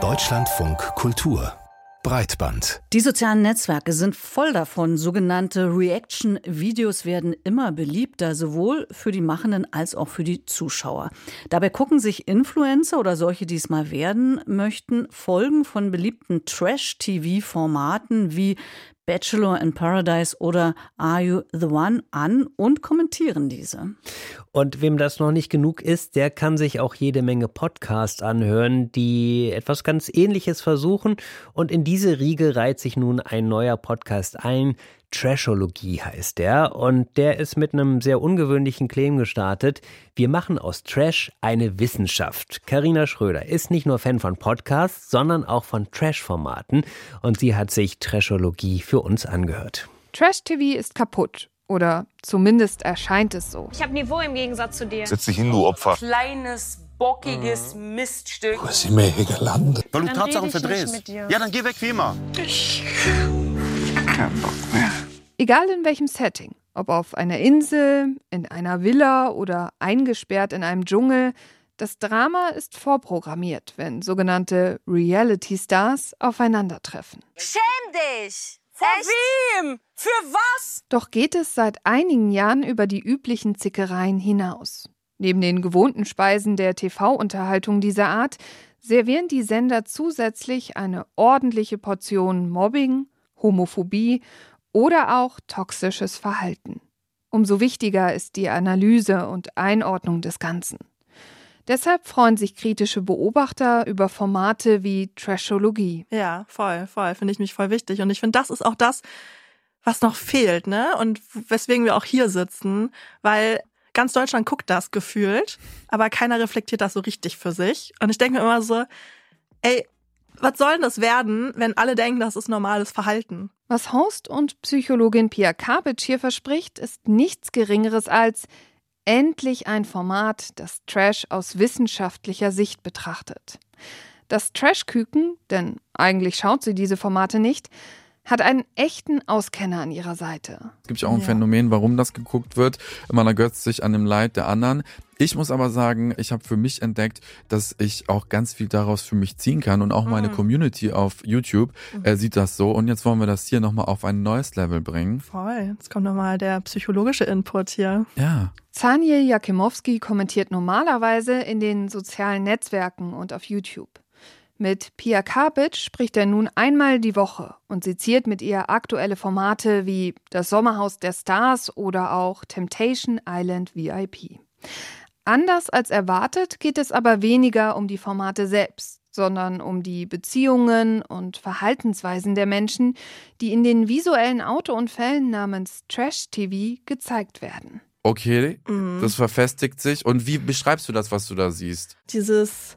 Deutschlandfunk Kultur Breitband. Die sozialen Netzwerke sind voll davon. Sogenannte Reaction-Videos werden immer beliebter, sowohl für die Machenden als auch für die Zuschauer. Dabei gucken sich Influencer oder solche, die es mal werden möchten, Folgen von beliebten Trash-TV-Formaten wie Bachelor in Paradise oder Are You the One an und kommentieren diese. Und wem das noch nicht genug ist, der kann sich auch jede Menge Podcasts anhören, die etwas ganz Ähnliches versuchen. Und in diese Riege reiht sich nun ein neuer Podcast ein, Trashologie heißt der und der ist mit einem sehr ungewöhnlichen Claim gestartet. Wir machen aus Trash eine Wissenschaft. Karina Schröder ist nicht nur Fan von Podcasts, sondern auch von Trash-Formaten und sie hat sich Trashologie für uns angehört. Trash-TV ist kaputt. Oder zumindest erscheint es so. Ich habe Niveau im Gegensatz zu dir. Setz dich hin, du Opfer. Kleines, bockiges mhm. Miststück. Wo sind wir hier gelandet? Weil du Tatsachen verdrehst. Ja, dann geh weg wie immer. Ich keinen Bock mehr. Egal in welchem Setting, ob auf einer Insel, in einer Villa oder eingesperrt in einem Dschungel, das Drama ist vorprogrammiert, wenn sogenannte Reality-Stars aufeinandertreffen. Schäm dich! Vor Echt? wem? Für was? Doch geht es seit einigen Jahren über die üblichen Zickereien hinaus. Neben den gewohnten Speisen der TV-Unterhaltung dieser Art servieren die Sender zusätzlich eine ordentliche Portion Mobbing, Homophobie oder auch toxisches Verhalten. Umso wichtiger ist die Analyse und Einordnung des Ganzen. Deshalb freuen sich kritische Beobachter über Formate wie Trashologie. Ja, voll, voll. Finde ich mich voll wichtig. Und ich finde, das ist auch das, was noch fehlt, ne? Und weswegen wir auch hier sitzen, weil ganz Deutschland guckt das gefühlt, aber keiner reflektiert das so richtig für sich. Und ich denke mir immer so, ey, was soll denn das werden, wenn alle denken, das ist normales Verhalten? Was Host und Psychologin Pia Kabitsch hier verspricht, ist nichts Geringeres als endlich ein Format, das Trash aus wissenschaftlicher Sicht betrachtet. Das Trash-Küken, denn eigentlich schaut sie diese Formate nicht, hat einen echten Auskenner an ihrer Seite. Es gibt ja auch ein ja. Phänomen, warum das geguckt wird. Man ergötzt sich an dem Leid der anderen. Ich muss aber sagen, ich habe für mich entdeckt, dass ich auch ganz viel daraus für mich ziehen kann und auch meine mhm. Community auf YouTube mhm. äh, sieht das so. Und jetzt wollen wir das hier nochmal auf ein neues Level bringen. Voll. Jetzt kommt nochmal der psychologische Input hier. Ja. Zaniel Jakimowski kommentiert normalerweise in den sozialen Netzwerken und auf YouTube. Mit Pia Karpic spricht er nun einmal die Woche und seziert mit ihr aktuelle Formate wie Das Sommerhaus der Stars oder auch Temptation Island VIP. Anders als erwartet geht es aber weniger um die Formate selbst, sondern um die Beziehungen und Verhaltensweisen der Menschen, die in den visuellen Autounfällen namens Trash TV gezeigt werden. Okay, mhm. das verfestigt sich. Und wie beschreibst du das, was du da siehst? Dieses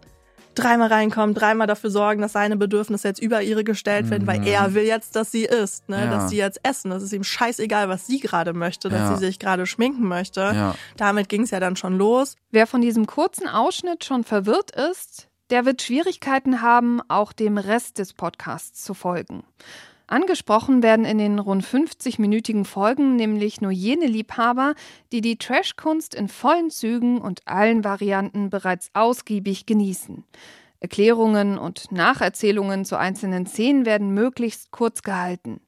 dreimal reinkommen, dreimal dafür sorgen, dass seine Bedürfnisse jetzt über ihre gestellt werden, mhm. weil er will jetzt, dass sie isst, ne? Ja. dass sie jetzt essen. Das ist ihm scheißegal, was sie gerade möchte, dass ja. sie sich gerade schminken möchte. Ja. Damit ging es ja dann schon los. Wer von diesem kurzen Ausschnitt schon verwirrt ist, der wird Schwierigkeiten haben, auch dem Rest des Podcasts zu folgen. Angesprochen werden in den rund 50-minütigen Folgen nämlich nur jene Liebhaber, die die Trashkunst in vollen Zügen und allen Varianten bereits ausgiebig genießen. Erklärungen und Nacherzählungen zu einzelnen Szenen werden möglichst kurz gehalten.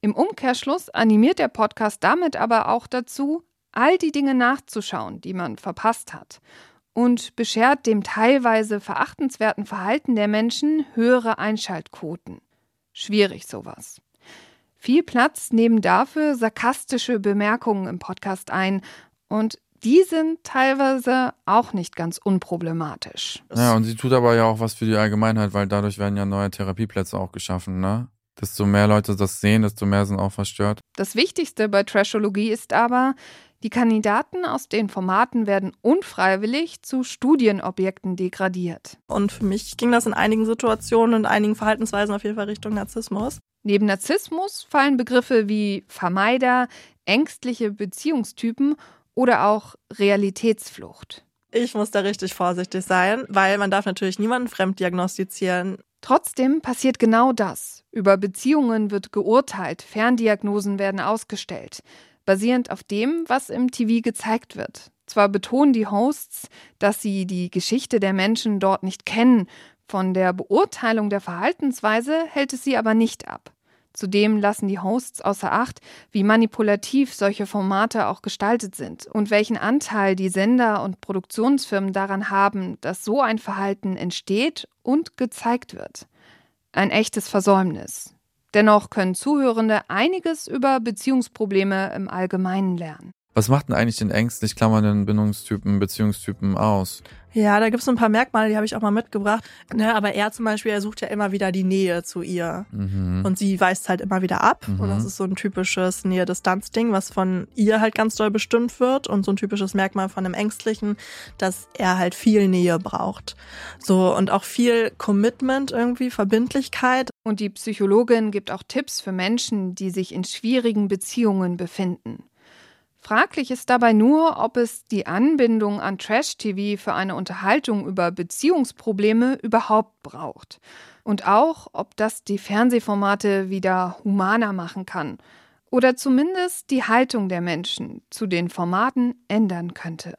Im Umkehrschluss animiert der Podcast damit aber auch dazu, all die Dinge nachzuschauen, die man verpasst hat und beschert dem teilweise verachtenswerten Verhalten der Menschen höhere Einschaltquoten. Schwierig sowas. Viel Platz nehmen dafür sarkastische Bemerkungen im Podcast ein und die sind teilweise auch nicht ganz unproblematisch. Ja, und sie tut aber ja auch was für die Allgemeinheit, weil dadurch werden ja neue Therapieplätze auch geschaffen, ne? Desto mehr Leute das sehen, desto mehr sind auch verstört. Das Wichtigste bei Trashologie ist aber, die Kandidaten aus den Formaten werden unfreiwillig zu Studienobjekten degradiert. Und für mich ging das in einigen Situationen und einigen Verhaltensweisen auf jeden Fall Richtung Narzissmus. Neben Narzissmus fallen Begriffe wie Vermeider, ängstliche Beziehungstypen oder auch Realitätsflucht. Ich muss da richtig vorsichtig sein, weil man darf natürlich niemanden fremddiagnostizieren. Trotzdem passiert genau das. Über Beziehungen wird geurteilt, Ferndiagnosen werden ausgestellt basierend auf dem, was im TV gezeigt wird. Zwar betonen die Hosts, dass sie die Geschichte der Menschen dort nicht kennen, von der Beurteilung der Verhaltensweise hält es sie aber nicht ab. Zudem lassen die Hosts außer Acht, wie manipulativ solche Formate auch gestaltet sind und welchen Anteil die Sender und Produktionsfirmen daran haben, dass so ein Verhalten entsteht und gezeigt wird. Ein echtes Versäumnis. Dennoch können Zuhörende einiges über Beziehungsprobleme im Allgemeinen lernen. Was macht denn eigentlich den ängstlich klammernden Bindungstypen, Beziehungstypen aus? Ja, da gibt's so ein paar Merkmale, die habe ich auch mal mitgebracht. Ne, aber er zum Beispiel, er sucht ja immer wieder die Nähe zu ihr. Mhm. Und sie weist halt immer wieder ab. Mhm. Und das ist so ein typisches Nähe-Distanz-Ding, was von ihr halt ganz doll bestimmt wird. Und so ein typisches Merkmal von einem Ängstlichen, dass er halt viel Nähe braucht. So, und auch viel Commitment irgendwie, Verbindlichkeit. Und die Psychologin gibt auch Tipps für Menschen, die sich in schwierigen Beziehungen befinden. Fraglich ist dabei nur, ob es die Anbindung an Trash-TV für eine Unterhaltung über Beziehungsprobleme überhaupt braucht. Und auch, ob das die Fernsehformate wieder humaner machen kann. Oder zumindest die Haltung der Menschen zu den Formaten ändern könnte.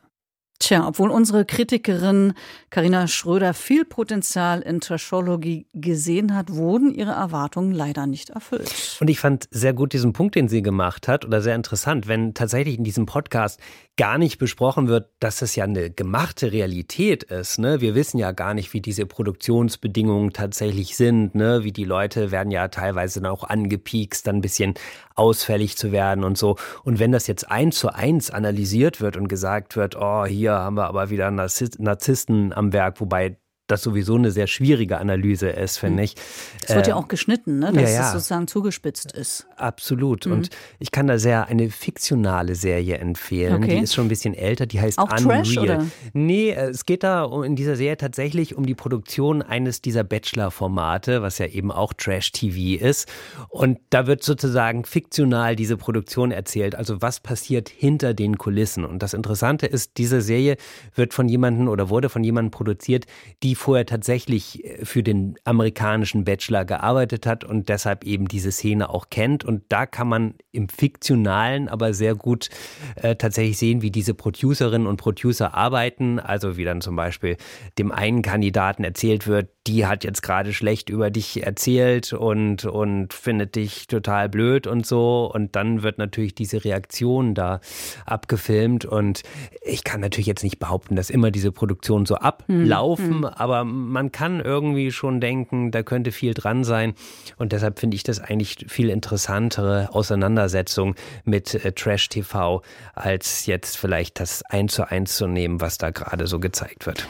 Tja, obwohl unsere Kritikerin Karina Schröder viel Potenzial in Trashologie gesehen hat, wurden ihre Erwartungen leider nicht erfüllt. Und ich fand sehr gut diesen Punkt, den sie gemacht hat, oder sehr interessant, wenn tatsächlich in diesem Podcast gar nicht besprochen wird, dass es ja eine gemachte Realität ist. Ne? Wir wissen ja gar nicht, wie diese Produktionsbedingungen tatsächlich sind. Ne? Wie die Leute werden ja teilweise auch angepiekst, dann ein bisschen ausfällig zu werden und so. Und wenn das jetzt eins zu eins analysiert wird und gesagt wird, oh, hier haben wir aber wieder Narzissten am Werk, wobei das sowieso eine sehr schwierige Analyse ist, finde hm. ich. Es wird ja äh, auch geschnitten, ne? dass ja, ja. es sozusagen zugespitzt ist. Absolut. Mhm. Und ich kann da sehr eine fiktionale Serie empfehlen. Okay. Die ist schon ein bisschen älter, die heißt auch Unreal. Trash, oder? Nee, äh, es geht da in dieser Serie tatsächlich um die Produktion eines dieser Bachelor-Formate, was ja eben auch Trash-TV ist. Und da wird sozusagen fiktional diese Produktion erzählt. Also was passiert hinter den Kulissen. Und das Interessante ist, diese Serie wird von jemandem oder wurde von jemandem produziert, die vorher tatsächlich äh, für den amerikanischen Bachelor gearbeitet hat und deshalb eben diese Szene auch kennt. Und da kann man im Fiktionalen aber sehr gut äh, tatsächlich sehen, wie diese Producerinnen und Producer arbeiten. Also wie dann zum Beispiel dem einen Kandidaten erzählt wird, die hat jetzt gerade schlecht über dich erzählt und, und findet dich total blöd und so. Und dann wird natürlich diese Reaktion da abgefilmt. Und ich kann natürlich jetzt nicht behaupten, dass immer diese Produktionen so hm, ablaufen, hm. Aber man kann irgendwie schon denken, da könnte viel dran sein. Und deshalb finde ich das eigentlich viel interessantere Auseinandersetzung mit äh, Trash TV, als jetzt vielleicht das eins zu eins zu nehmen, was da gerade so gezeigt wird.